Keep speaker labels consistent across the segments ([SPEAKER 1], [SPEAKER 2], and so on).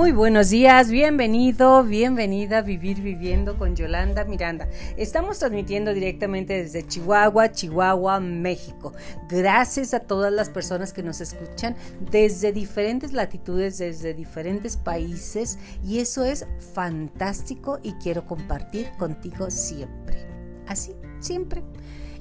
[SPEAKER 1] Muy buenos días, bienvenido, bienvenida a Vivir Viviendo con Yolanda Miranda. Estamos transmitiendo directamente desde Chihuahua, Chihuahua, México. Gracias a todas las personas que nos escuchan desde diferentes latitudes, desde diferentes países y eso es fantástico y quiero compartir contigo siempre. Así, siempre.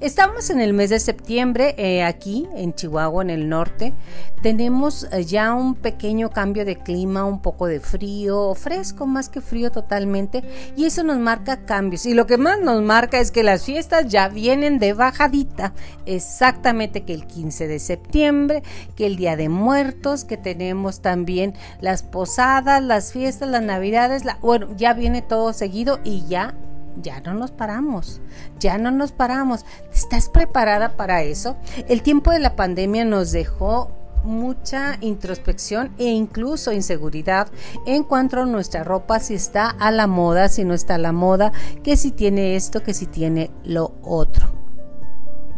[SPEAKER 1] Estamos en el mes de septiembre, eh, aquí en Chihuahua, en el norte. Tenemos eh, ya un pequeño cambio de clima, un poco de frío, fresco más que frío totalmente, y eso nos marca cambios. Y lo que más nos marca es que las fiestas ya vienen de bajadita, exactamente que el 15 de septiembre, que el Día de Muertos, que tenemos también las posadas, las fiestas, las navidades, bueno, ya viene todo seguido y ya ya no nos paramos, ya no nos paramos. ¿Estás preparada para eso? El tiempo de la pandemia nos dejó mucha introspección e incluso inseguridad en cuanto a nuestra ropa, si está a la moda, si no está a la moda, que si tiene esto, que si tiene lo otro.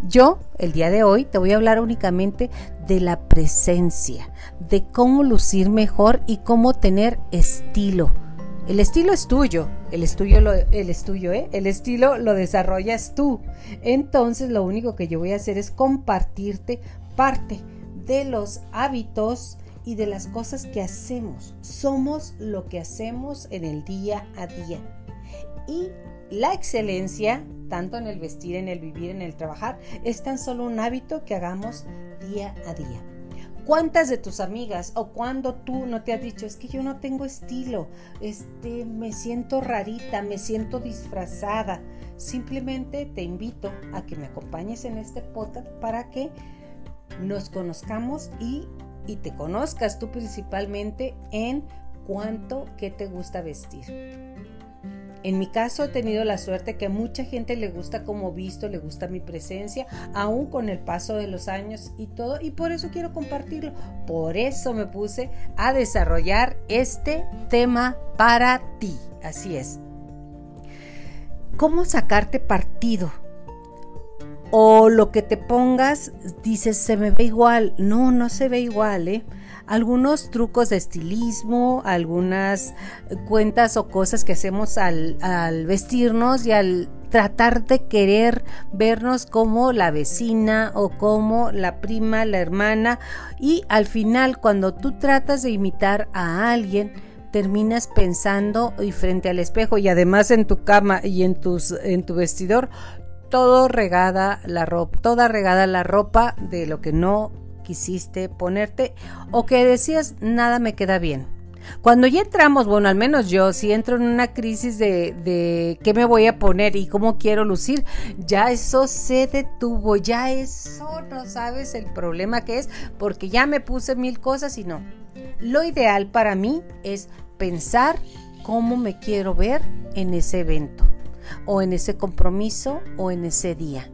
[SPEAKER 1] Yo, el día de hoy, te voy a hablar únicamente de la presencia, de cómo lucir mejor y cómo tener estilo el estilo es tuyo, el, estudio lo, el, estudio, ¿eh? el estilo lo desarrollas tú. Entonces lo único que yo voy a hacer es compartirte parte de los hábitos y de las cosas que hacemos. Somos lo que hacemos en el día a día. Y la excelencia, tanto en el vestir, en el vivir, en el trabajar, es tan solo un hábito que hagamos día a día. ¿Cuántas de tus amigas o cuando tú no te has dicho, es que yo no tengo estilo, este, me siento rarita, me siento disfrazada? Simplemente te invito a que me acompañes en este podcast para que nos conozcamos y, y te conozcas tú principalmente en cuánto que te gusta vestir. En mi caso he tenido la suerte que mucha gente le gusta como visto, le gusta mi presencia, aún con el paso de los años y todo, y por eso quiero compartirlo. Por eso me puse a desarrollar este tema para ti. Así es. ¿Cómo sacarte partido? O lo que te pongas, dices, se me ve igual. No, no se ve igual, ¿eh? Algunos trucos de estilismo, algunas cuentas o cosas que hacemos al, vestirnos y al tratar de querer vernos como la vecina o como la prima, la hermana. Y al final cuando tú tratas de imitar a alguien terminas pensando y frente al espejo y además en tu cama y en tus en tu vestidor todo regada la ropa, toda regada la ropa de lo que no quisiste ponerte o que decías nada me queda bien. Cuando ya entramos, bueno, al menos yo, si entro en una crisis de, de qué me voy a poner y cómo quiero lucir, ya eso se detuvo, ya eso no sabes el problema que es, porque ya me puse mil cosas y no. Lo ideal para mí es pensar cómo me quiero ver en ese evento, o en ese compromiso, o en ese día.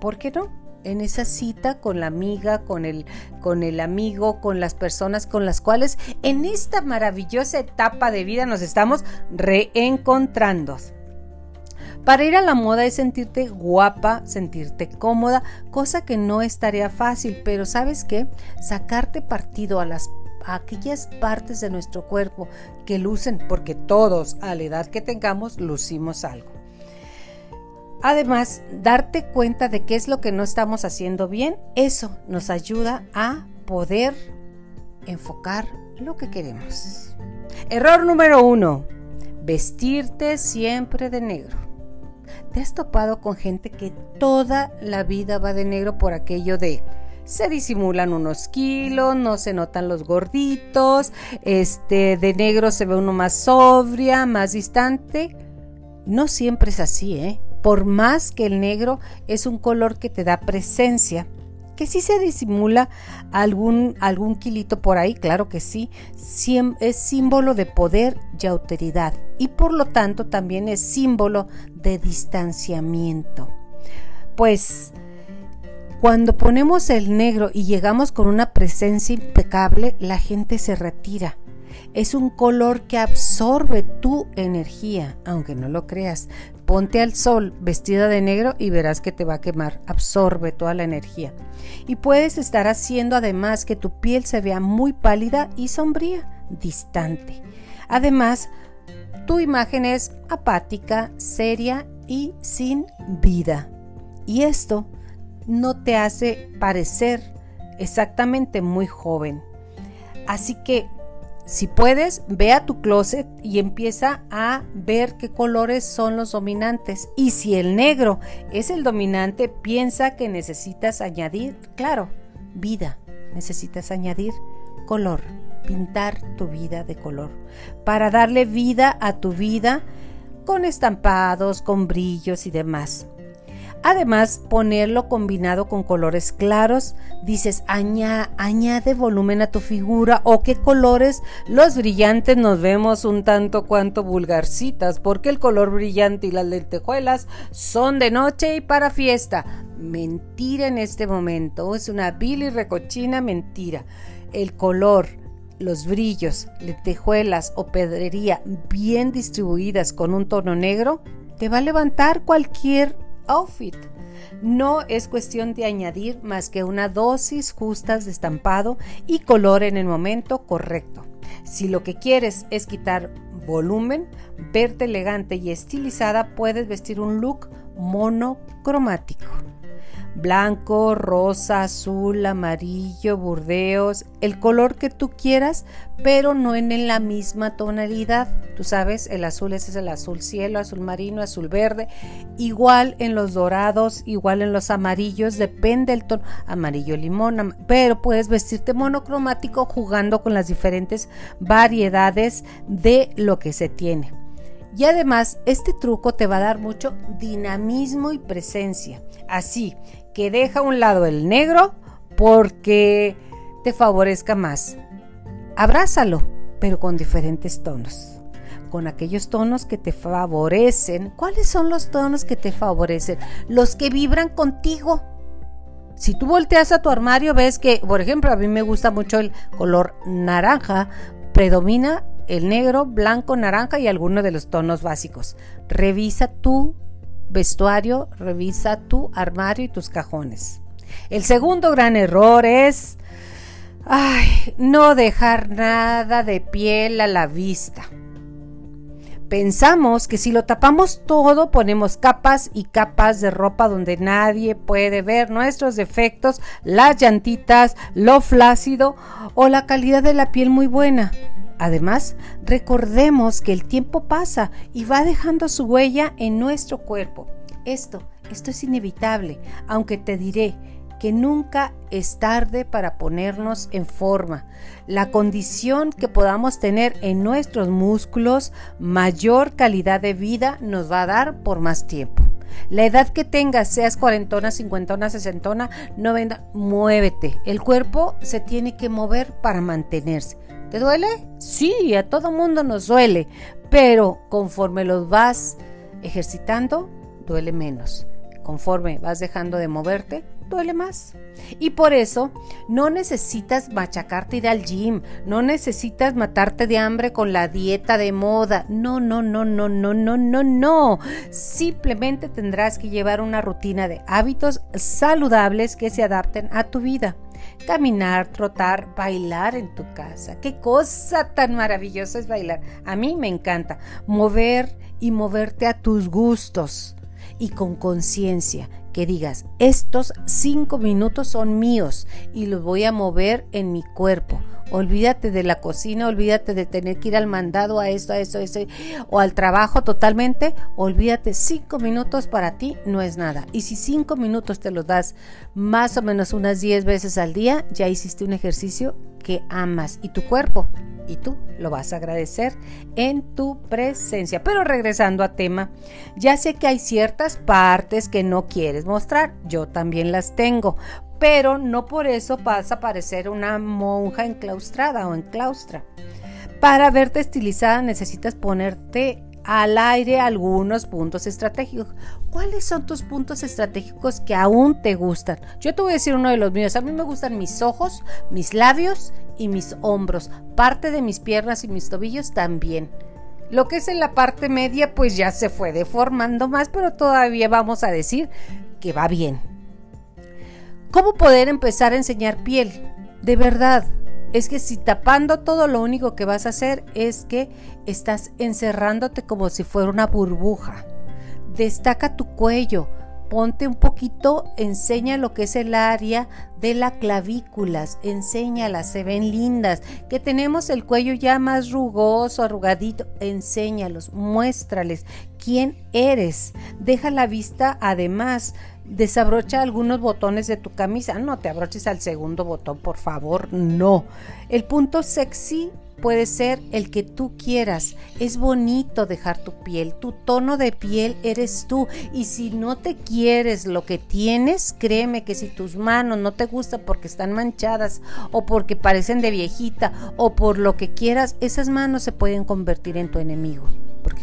[SPEAKER 1] ¿Por qué no? En esa cita con la amiga, con el, con el amigo, con las personas con las cuales en esta maravillosa etapa de vida nos estamos reencontrando. Para ir a la moda es sentirte guapa, sentirte cómoda, cosa que no estaría fácil, pero ¿sabes qué? Sacarte partido a las a aquellas partes de nuestro cuerpo que lucen, porque todos a la edad que tengamos lucimos algo. Además, darte cuenta de qué es lo que no estamos haciendo bien, eso nos ayuda a poder enfocar lo que queremos. Error número uno, vestirte siempre de negro. ¿Te has topado con gente que toda la vida va de negro por aquello de se disimulan unos kilos, no se notan los gorditos, este de negro se ve uno más sobria, más distante? No siempre es así, ¿eh? Por más que el negro es un color que te da presencia, que sí se disimula algún, algún kilito por ahí, claro que sí, es símbolo de poder y autoridad y por lo tanto también es símbolo de distanciamiento. Pues cuando ponemos el negro y llegamos con una presencia impecable, la gente se retira es un color que absorbe tu energía, aunque no lo creas. Ponte al sol vestida de negro y verás que te va a quemar, absorbe toda la energía. Y puedes estar haciendo además que tu piel se vea muy pálida y sombría, distante. Además, tu imagen es apática, seria y sin vida. Y esto no te hace parecer exactamente muy joven. Así que si puedes, ve a tu closet y empieza a ver qué colores son los dominantes. Y si el negro es el dominante, piensa que necesitas añadir, claro, vida. Necesitas añadir color, pintar tu vida de color. Para darle vida a tu vida con estampados, con brillos y demás. Además, ponerlo combinado con colores claros, dices, añade volumen a tu figura o qué colores los brillantes nos vemos un tanto cuanto vulgarcitas, porque el color brillante y las lentejuelas son de noche y para fiesta. Mentira en este momento, es una vil y recochina mentira. El color, los brillos, lentejuelas o pedrería bien distribuidas con un tono negro, te va a levantar cualquier outfit. No es cuestión de añadir más que una dosis justas de estampado y color en el momento correcto. Si lo que quieres es quitar volumen, verte elegante y estilizada, puedes vestir un look monocromático blanco, rosa, azul, amarillo, burdeos, el color que tú quieras, pero no en la misma tonalidad. Tú sabes, el azul ese es el azul cielo, azul marino, azul verde, igual en los dorados, igual en los amarillos, depende del tono, amarillo limón, pero puedes vestirte monocromático jugando con las diferentes variedades de lo que se tiene. Y además, este truco te va a dar mucho dinamismo y presencia. Así que deja a un lado el negro porque te favorezca más. Abrázalo, pero con diferentes tonos. Con aquellos tonos que te favorecen. ¿Cuáles son los tonos que te favorecen? Los que vibran contigo. Si tú volteas a tu armario, ves que, por ejemplo, a mí me gusta mucho el color naranja. Predomina el negro, blanco, naranja y algunos de los tonos básicos. Revisa tu vestuario, revisa tu armario y tus cajones. El segundo gran error es no dejar nada de piel a la vista. Pensamos que si lo tapamos todo, ponemos capas y capas de ropa donde nadie puede ver nuestros defectos, las llantitas, lo flácido o la calidad de la piel muy buena. Además, recordemos que el tiempo pasa y va dejando su huella en nuestro cuerpo. Esto, esto es inevitable, aunque te diré que nunca es tarde para ponernos en forma. La condición que podamos tener en nuestros músculos, mayor calidad de vida nos va a dar por más tiempo. La edad que tengas, seas cuarentona, cincuentona, sesentona, noventa, muévete. El cuerpo se tiene que mover para mantenerse. ¿Te duele? Sí, a todo mundo nos duele, pero conforme los vas ejercitando, duele menos. Conforme vas dejando de moverte, duele más. Y por eso no necesitas machacarte ir al gym, no necesitas matarte de hambre con la dieta de moda. No, no, no, no, no, no, no, no. Simplemente tendrás que llevar una rutina de hábitos saludables que se adapten a tu vida caminar, trotar, bailar en tu casa. Qué cosa tan maravillosa es bailar. A mí me encanta mover y moverte a tus gustos y con conciencia que digas, estos cinco minutos son míos y los voy a mover en mi cuerpo. Olvídate de la cocina, olvídate de tener que ir al mandado, a esto, a esto, a esto, o al trabajo totalmente. Olvídate, cinco minutos para ti no es nada. Y si cinco minutos te los das más o menos unas diez veces al día, ya hiciste un ejercicio que amas y tu cuerpo y tú lo vas a agradecer en tu presencia. Pero regresando a tema, ya sé que hay ciertas partes que no quieres mostrar, yo también las tengo, pero no por eso vas a parecer una monja enclaustrada o enclaustra. Para verte estilizada necesitas ponerte al aire algunos puntos estratégicos. ¿Cuáles son tus puntos estratégicos que aún te gustan? Yo te voy a decir uno de los míos. A mí me gustan mis ojos, mis labios y mis hombros. Parte de mis piernas y mis tobillos también. Lo que es en la parte media pues ya se fue deformando más, pero todavía vamos a decir que va bien. ¿Cómo poder empezar a enseñar piel? De verdad, es que si tapando todo lo único que vas a hacer es que estás encerrándote como si fuera una burbuja. Destaca tu cuello, ponte un poquito, enseña lo que es el área de la clavículas, enséñalas, se ven lindas, que tenemos el cuello ya más rugoso, arrugadito, enséñalos, muéstrales quién eres, deja la vista además desabrocha algunos botones de tu camisa. No te abroches al segundo botón, por favor, no. El punto sexy puede ser el que tú quieras. Es bonito dejar tu piel. Tu tono de piel eres tú. Y si no te quieres lo que tienes, créeme que si tus manos no te gustan porque están manchadas o porque parecen de viejita o por lo que quieras, esas manos se pueden convertir en tu enemigo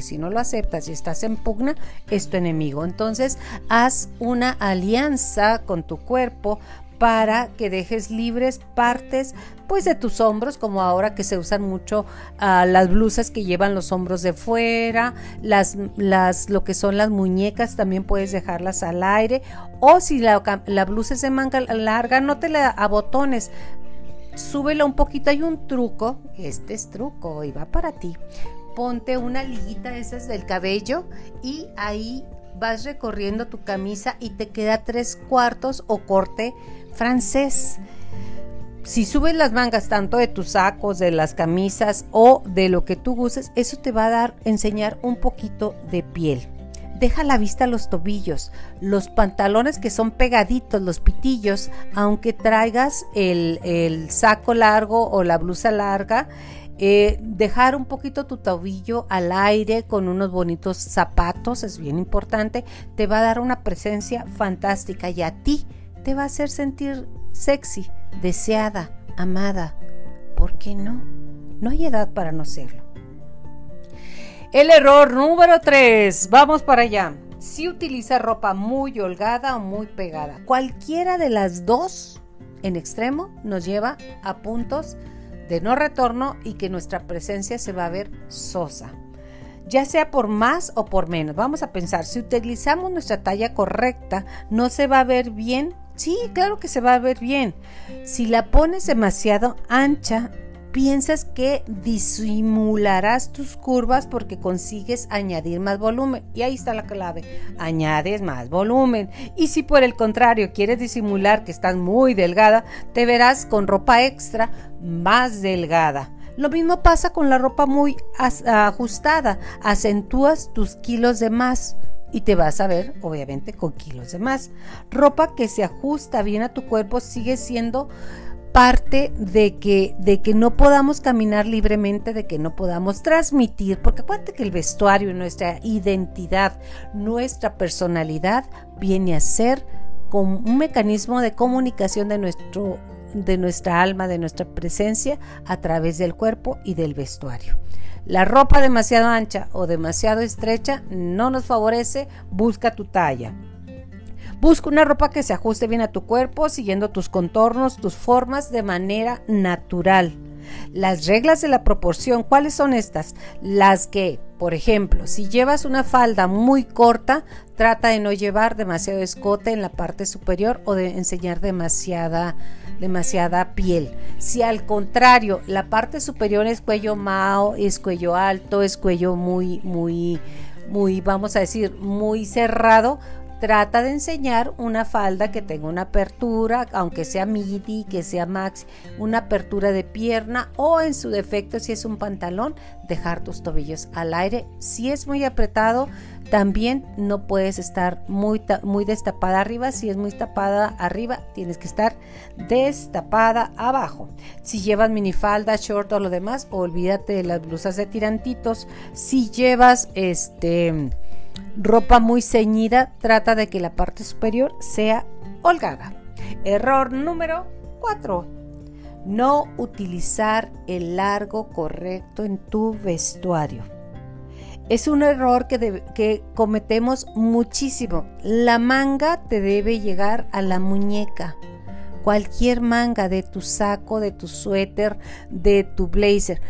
[SPEAKER 1] si no lo aceptas y estás en pugna, es tu enemigo. Entonces, haz una alianza con tu cuerpo para que dejes libres partes pues de tus hombros como ahora que se usan mucho ah, las blusas que llevan los hombros de fuera las, las lo que son las muñecas también puedes dejarlas al aire. O si la, la blusa es de manga larga no te la abotones. Súbela un poquito. Hay un truco este es truco y va para ti ponte una liguita esas del cabello y ahí vas recorriendo tu camisa y te queda tres cuartos o corte francés. Si subes las mangas tanto de tus sacos, de las camisas o de lo que tú uses, eso te va a dar, enseñar un poquito de piel. Deja la vista los tobillos, los pantalones que son pegaditos, los pitillos, aunque traigas el, el saco largo o la blusa larga, eh, dejar un poquito tu tobillo al aire con unos bonitos zapatos es bien importante. Te va a dar una presencia fantástica y a ti te va a hacer sentir sexy, deseada, amada. ¿Por qué no? No hay edad para no serlo. El error número 3. Vamos para allá. Si utiliza ropa muy holgada o muy pegada, cualquiera de las dos en extremo nos lleva a puntos de no retorno y que nuestra presencia se va a ver sosa. Ya sea por más o por menos. Vamos a pensar, si utilizamos nuestra talla correcta, no se va a ver bien. Sí, claro que se va a ver bien. Si la pones demasiado ancha, piensas que disimularás tus curvas porque consigues añadir más volumen. Y ahí está la clave, añades más volumen. Y si por el contrario quieres disimular que estás muy delgada, te verás con ropa extra más delgada. Lo mismo pasa con la ropa muy ajustada, acentúas tus kilos de más y te vas a ver obviamente con kilos de más. Ropa que se ajusta bien a tu cuerpo sigue siendo parte de que, de que no podamos caminar libremente, de que no podamos transmitir, porque acuérdate que el vestuario, nuestra identidad, nuestra personalidad viene a ser como un mecanismo de comunicación de, nuestro, de nuestra alma, de nuestra presencia a través del cuerpo y del vestuario. La ropa demasiado ancha o demasiado estrecha no nos favorece, busca tu talla. Busca una ropa que se ajuste bien a tu cuerpo, siguiendo tus contornos, tus formas de manera natural. Las reglas de la proporción, ¿cuáles son estas? Las que, por ejemplo, si llevas una falda muy corta, trata de no llevar demasiado escote en la parte superior o de enseñar demasiada demasiada piel. Si al contrario, la parte superior es cuello mao, es cuello alto, es cuello muy muy muy vamos a decir muy cerrado, trata de enseñar una falda que tenga una apertura, aunque sea midi, que sea max, una apertura de pierna o en su defecto si es un pantalón, dejar tus tobillos al aire. Si es muy apretado, también no puedes estar muy, muy destapada arriba. Si es muy tapada arriba, tienes que estar destapada abajo. Si llevas minifalda, short o lo demás, olvídate de las blusas de tirantitos. Si llevas este ropa muy ceñida, trata de que la parte superior sea holgada. Error número 4. No utilizar el largo correcto en tu vestuario. Es un error que, que, cometemos muchísimo. La manga te debe llegar a la muñeca. Cualquier manga de tu saco, de tu suéter, de tu blazer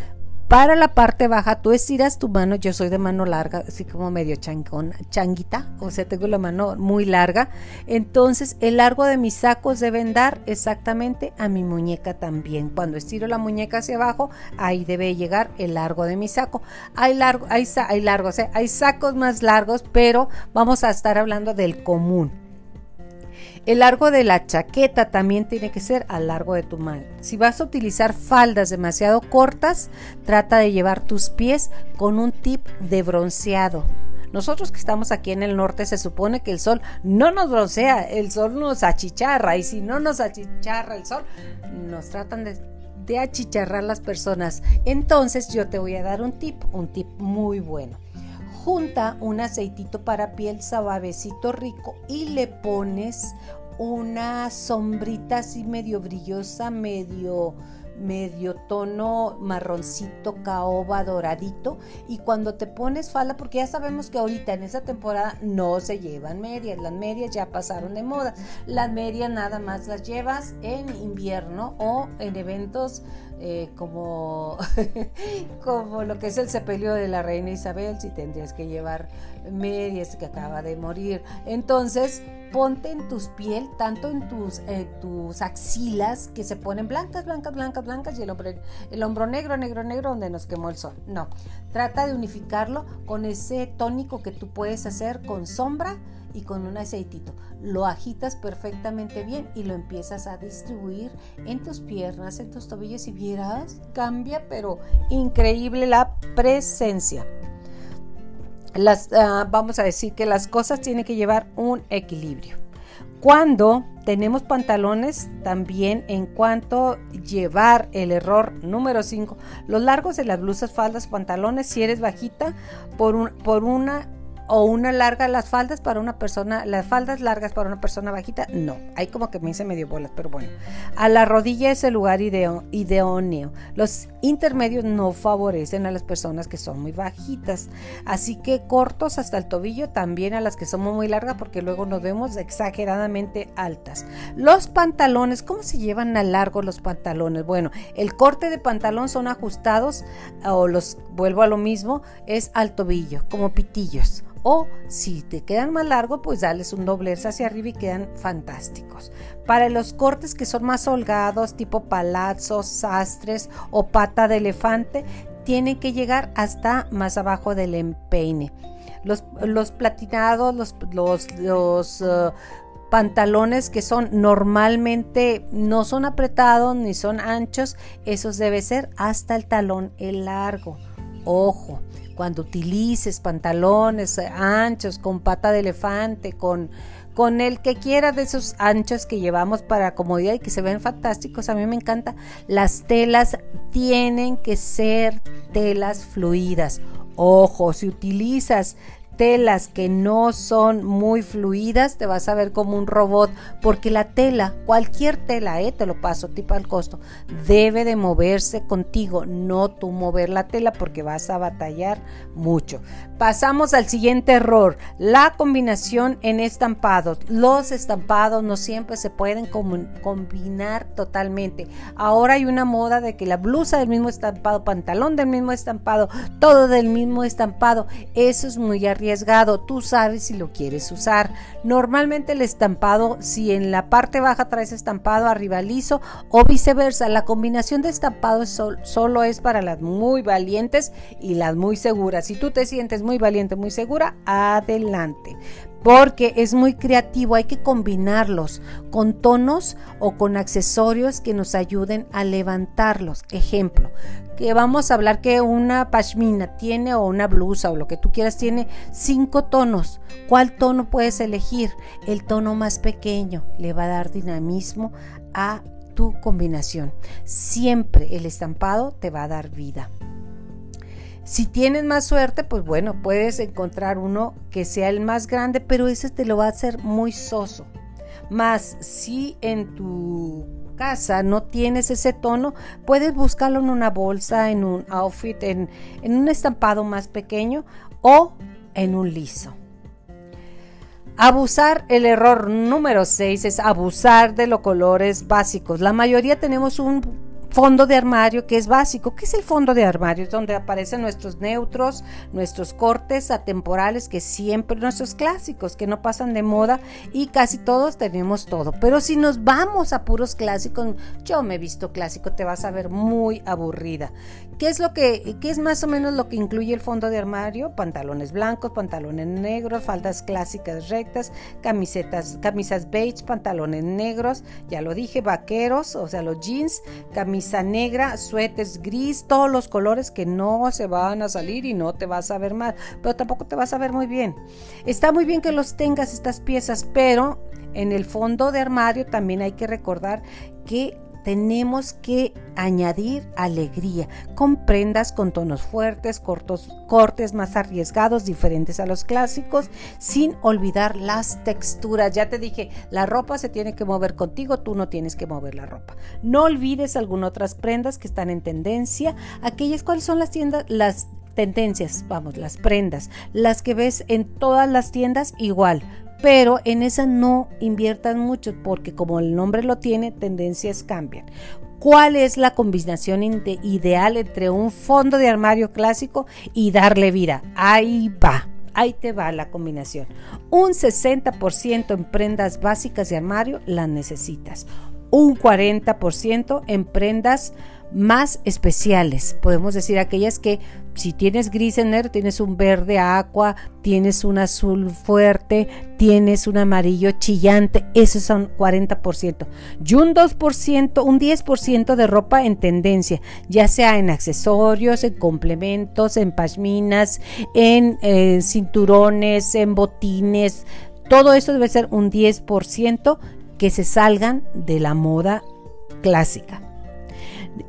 [SPEAKER 1] Para la parte baja, tú estiras tu mano, yo soy de mano larga, así como medio changuita, o sea, tengo la mano muy larga. Entonces, el largo de mis sacos deben dar exactamente a mi muñeca también. Cuando estiro la muñeca hacia abajo, ahí debe llegar el largo de mi saco. Hay hay, largos, hay sacos más largos, pero vamos a estar hablando del común. El largo de la chaqueta también tiene que ser al largo de tu mano. Si vas a utilizar faldas demasiado cortas, trata de llevar tus pies con un tip de bronceado. Nosotros que estamos aquí en el norte se supone que el sol no nos broncea, el sol nos achicharra y si no nos achicharra el sol, nos tratan de, de achicharrar las personas. Entonces yo te voy a dar un tip, un tip muy bueno junta un aceitito para piel suavecito rico y le pones una sombrita así medio brillosa, medio medio tono marroncito, caoba, doradito. Y cuando te pones falda, porque ya sabemos que ahorita en esa temporada no se llevan medias, las medias ya pasaron de moda. Las medias nada más las llevas en invierno o en eventos eh, como, como lo que es el sepelio de la reina Isabel, si tendrías que llevar medias que acaba de morir. Entonces, ponte en tus piel, tanto en tus, eh, tus axilas, que se ponen blancas, blancas, blancas, blancas, y el, el hombro negro, negro, negro, donde nos quemó el sol. No, trata de unificarlo con ese tónico que tú puedes hacer con sombra y con un aceitito. Lo agitas perfectamente bien y lo empiezas a distribuir en tus piernas, en tus tobillos y vieras, cambia, pero increíble la presencia. Las, ah, vamos a decir que las cosas tienen que llevar un equilibrio. Cuando tenemos pantalones, también en cuanto llevar el error número 5, los largos de las blusas, faldas, pantalones, si eres bajita, por, un, por una o una larga las faldas para una persona, las faldas largas para una persona bajita, no, hay como que me hice medio bolas, pero bueno. A la rodilla es el lugar idóneo. Los intermedios no favorecen a las personas que son muy bajitas, así que cortos hasta el tobillo también a las que somos muy largas porque luego nos vemos exageradamente altas. Los pantalones, ¿cómo se llevan a largo los pantalones? Bueno, el corte de pantalón son ajustados o los vuelvo a lo mismo, es al tobillo, como pitillos. O si te quedan más largos, pues dales un doblez hacia arriba y quedan fantásticos. Para los cortes que son más holgados, tipo palazos, sastres o pata de elefante, tienen que llegar hasta más abajo del empeine. Los, platinados, los, los, uh, pantalones que son normalmente no son apretados ni son anchos, esos debe ser hasta el talón el largo. Ojo, cuando utilices pantalones eh, anchos con pata de elefante, con, con el que quiera de esos anchos que llevamos para comodidad y que se ven fantásticos, a mí me encanta. Las telas tienen que ser telas fluidas. Ojo, si utilizas telas que no son muy fluidas, te vas a ver como un robot, porque la tela, cualquier tela, eh, te lo paso, tipo al costo, debe de moverse contigo, no tú mover la tela porque vas a batallar mucho. Pasamos al siguiente error, la combinación en estampados. Los estampados no siempre se pueden combinar totalmente. Ahora hay una moda de que la blusa del mismo estampado, pantalón del mismo estampado, todo del mismo estampado. Eso es muy arriesgado tú sabes si lo quieres usar. Normalmente el estampado, si en la parte baja traes estampado arriba liso o viceversa, la combinación de estampado solo es para las muy valientes y las muy seguras. Si tú te sientes muy valiente, muy segura, adelante porque es muy creativo, hay que combinarlos con tonos o con accesorios que nos ayuden a levantarlos. Ejemplo, que vamos a hablar que una pashmina tiene o una blusa o lo que tú quieras tiene cinco tonos. ¿Cuál tono puedes elegir? El tono más pequeño le va a dar dinamismo a tu combinación. Siempre el estampado te va a dar vida. Si tienes más suerte, pues bueno, puedes encontrar uno que sea el más grande, pero ese te lo va a hacer muy soso. Más si en tu casa no tienes ese tono, puedes buscarlo en una bolsa, en un outfit, en, en un estampado más pequeño o en un liso. Abusar, el error número 6 es abusar de los colores básicos. La mayoría tenemos un fondo de armario que es básico. ¿Qué es el fondo de armario? Es donde aparecen nuestros neutros, nuestros cortes atemporales que siempre, nuestros clásicos que no pasan de moda y casi todos tenemos todo. Pero si nos vamos a puros clásicos, yo me he visto clásico, te vas a ver muy aburrida. ¿Qué es lo que, qué es más o menos lo que incluye el fondo de armario? Pantalones blancos, pantalones negros, faldas clásicas rectas, camisetas, camisas beige, pantalones negros, ya lo dije, vaqueros, o sea, los jeans, camisa negra, suéteres gris, todos los colores que no se van a salir y no te vas a ver mal, pero tampoco te vas a ver muy bien. Está muy bien que los tengas estas piezas, pero en el fondo de armario también hay que recordar que tenemos que añadir alegría con prendas con tonos fuertes, cortos, cortes más arriesgados, diferentes a los clásicos, sin olvidar las texturas. Ya te dije, la ropa se tiene que mover contigo, tú no tienes que mover la ropa. No olvides algunas otras prendas que están en tendencia, aquellas cuáles son las tiendas, las tendencias, vamos, las prendas, las que ves en todas las tiendas igual, pero en esa no inviertan mucho porque como el nombre lo tiene, tendencias cambian. ¿Cuál es la combinación ideal entre un fondo de armario clásico y darle vida? Ahí va. Ahí te va la combinación. Un 60% en prendas básicas de armario las necesitas. Un 40% en prendas más especiales. Podemos decir aquellas que si tienes gris tienes un verde agua, tienes un azul fuerte, tienes un amarillo chillante, esos son 40%. Y un 2%, un 10% de ropa en tendencia, ya sea en accesorios, en complementos, en pashminas, en eh, cinturones, en botines. Todo eso debe ser un 10% que se salgan de la moda clásica.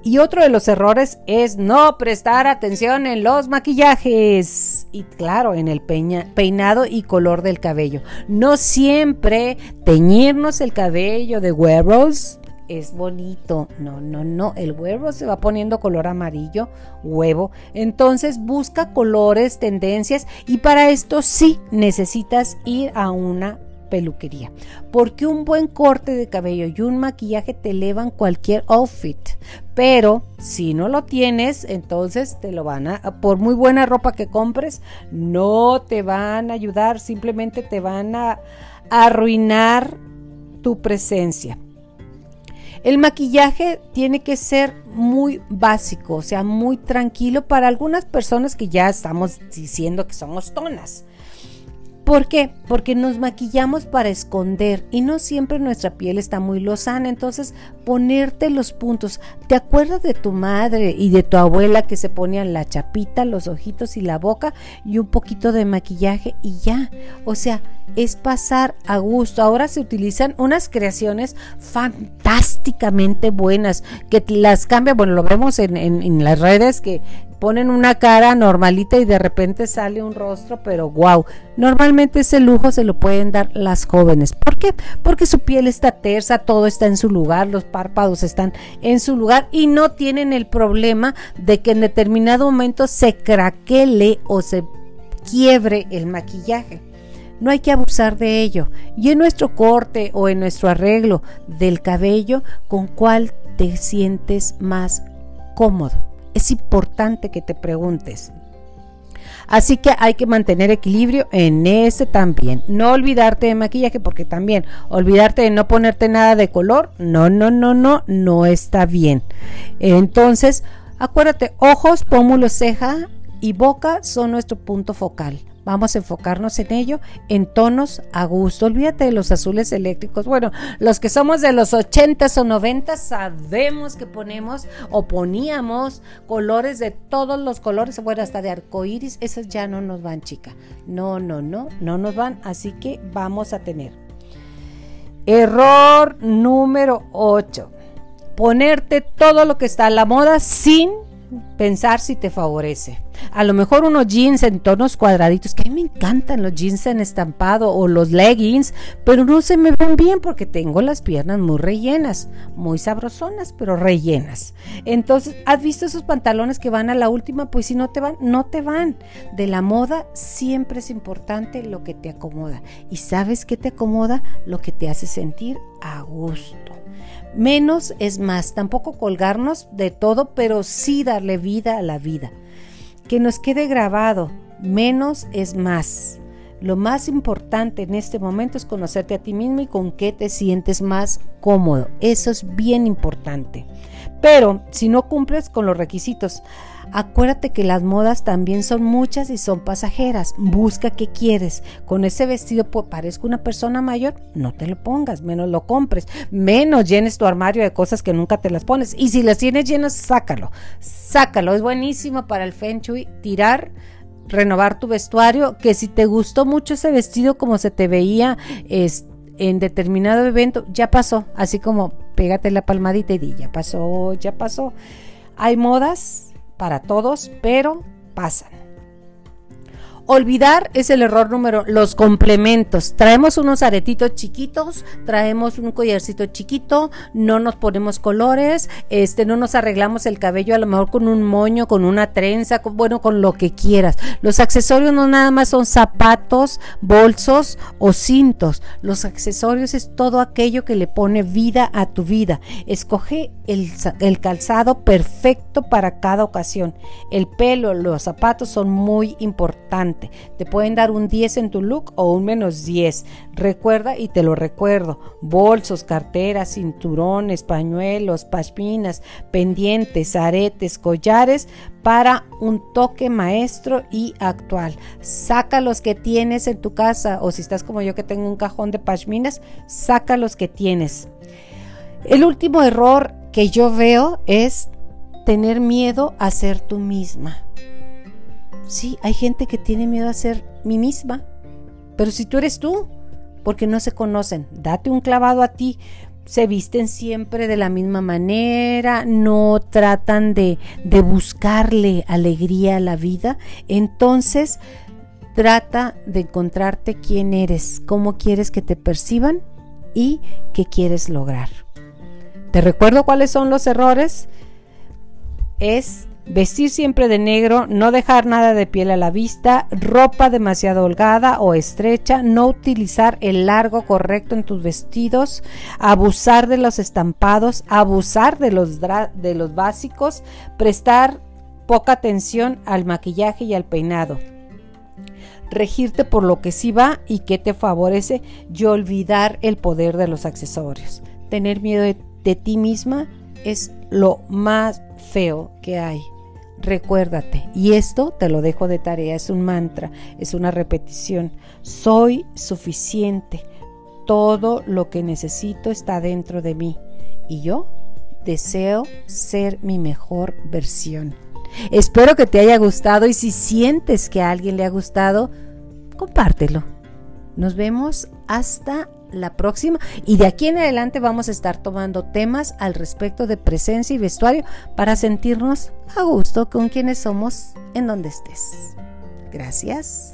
[SPEAKER 1] Y otro de los errores es no prestar atención en los maquillajes y claro, en el peinado y color del cabello. No siempre teñirnos el cabello de huevos es bonito. No, no, no. El huevo se va poniendo color amarillo, huevo. Entonces busca colores, tendencias y para esto sí necesitas ir a una peluquería. Porque un buen corte de cabello y un maquillaje te elevan cualquier outfit. Pero si no lo tienes, entonces te lo van a, por muy buena ropa que compres, no te van a ayudar, simplemente te van a arruinar tu presencia. El maquillaje tiene que ser muy básico, o sea, muy tranquilo para algunas personas que ya estamos diciendo que somos tonas. ¿Por qué? Porque nos maquillamos para esconder y no siempre nuestra piel está muy lozana. Entonces, ponerte los puntos. ¿Te acuerdas de tu madre y de tu abuela que se ponían la chapita, los ojitos y la boca y un poquito de maquillaje y ya? O sea, es pasar a gusto. Ahora se utilizan unas creaciones fantásticamente buenas que las cambian. Bueno, lo vemos en, en las redes que ponen una cara normalita y de repente sale un rostro, pero wow. Normalmente ese lujo se lo pueden dar las jóvenes. ¿Por qué? Porque su piel está tersa, todo está en su lugar, los párpados están en su lugar y no tienen el problema de que en determinado momento se craquele o se quiebre el maquillaje. No hay que abusar de ello. Y en nuestro corte o en nuestro arreglo del cabello, ¿con cuál te sientes más cómodo? Es importante que te preguntes. Así que hay que mantener equilibrio en ese también. No olvidarte de maquillaje porque también olvidarte de no ponerte nada de color. No, no, no, no, no está bien. Entonces, acuérdate, ojos, pómulos, ceja y boca son nuestro punto focal. Vamos a enfocarnos en ello en tonos a gusto. Olvídate de los azules eléctricos. Bueno, los que somos de los 80s o 90 sabemos que ponemos o poníamos colores de todos los colores, bueno, hasta de arcoíris. Esos ya no nos van, chica. No, no, no, no nos van. Así que vamos a tener. Error número 8. Ponerte todo lo que está a la moda sin pensar si te favorece. A lo mejor unos jeans en tonos cuadraditos, que a mí me encantan los jeans en estampado o los leggings, pero no se me ven bien porque tengo las piernas muy rellenas, muy sabrosonas, pero rellenas. Entonces, ¿has visto esos pantalones que van a la última? Pues si no te van, no te van. De la moda siempre es importante lo que te acomoda. ¿Y sabes qué te acomoda? Lo que te hace sentir a gusto. Menos es más, tampoco colgarnos de todo, pero sí darle vida a la vida. Que nos quede grabado, menos es más. Lo más importante en este momento es conocerte a ti mismo y con qué te sientes más cómodo. Eso es bien importante. Pero si no cumples con los requisitos, Acuérdate que las modas también son muchas y son pasajeras. Busca qué quieres. Con ese vestido pues, parezco una persona mayor, no te lo pongas, menos lo compres, menos llenes tu armario de cosas que nunca te las pones. Y si las tienes llenas, sácalo. Sácalo. Es buenísimo para el Feng Shui tirar renovar tu vestuario, que si te gustó mucho ese vestido como se te veía en determinado evento, ya pasó, así como pégate la palmadita y di, ya pasó, ya pasó. Hay modas para todos, pero pasan. Olvidar es el error número, los complementos. Traemos unos aretitos chiquitos, traemos un collarcito chiquito, no nos ponemos colores, este, no nos arreglamos el cabello a lo mejor con un moño, con una trenza, bueno, con lo que quieras. Los accesorios no nada más son zapatos, bolsos o cintos. Los accesorios es todo aquello que le pone vida a tu vida. Escoge el, calzado perfecto para cada ocasión. El pelo, los zapatos son muy importantes. Te pueden dar un 10 en tu look o un menos 10. Recuerda y te lo recuerdo. Bolsos, carteras, cinturones, pañuelos, pashminas, pendientes, aretes, collares para un toque maestro y actual. Saca los que tienes en tu casa o si estás como yo que tengo un cajón de pashminas, saca los que tienes. El último error que yo veo es tener miedo a ser tú misma. Sí, hay gente que tiene miedo a ser mí misma. Pero si tú eres tú, porque no se conocen, date un clavado a ti. Se visten siempre de la misma manera, no tratan de, de buscarle alegría a la vida. Entonces, trata de encontrarte quién eres, cómo quieres que te perciban y qué quieres lograr. Te recuerdo cuáles son los errores. Es Vestir siempre de negro, no dejar nada de piel a la vista, ropa demasiado holgada o estrecha, no utilizar el largo correcto en tus vestidos, abusar de los estampados, abusar de los, de los básicos, prestar poca atención al maquillaje y al peinado regirte por lo que sí va y que te favorece y olvidar el poder de los accesorios. Tener miedo de ti misma es lo más feo que hay. Recuérdate, y esto te lo dejo de tarea, es un mantra, es una repetición. Soy suficiente. Todo lo que necesito está dentro de mí. Y yo deseo ser mi mejor versión. Espero que te haya gustado y si sientes que a alguien le ha gustado, compártelo. Nos vemos hasta la próxima y de aquí en adelante vamos a estar tomando temas al respecto de presencia y vestuario para sentirnos a gusto con quienes somos en donde estés. Gracias.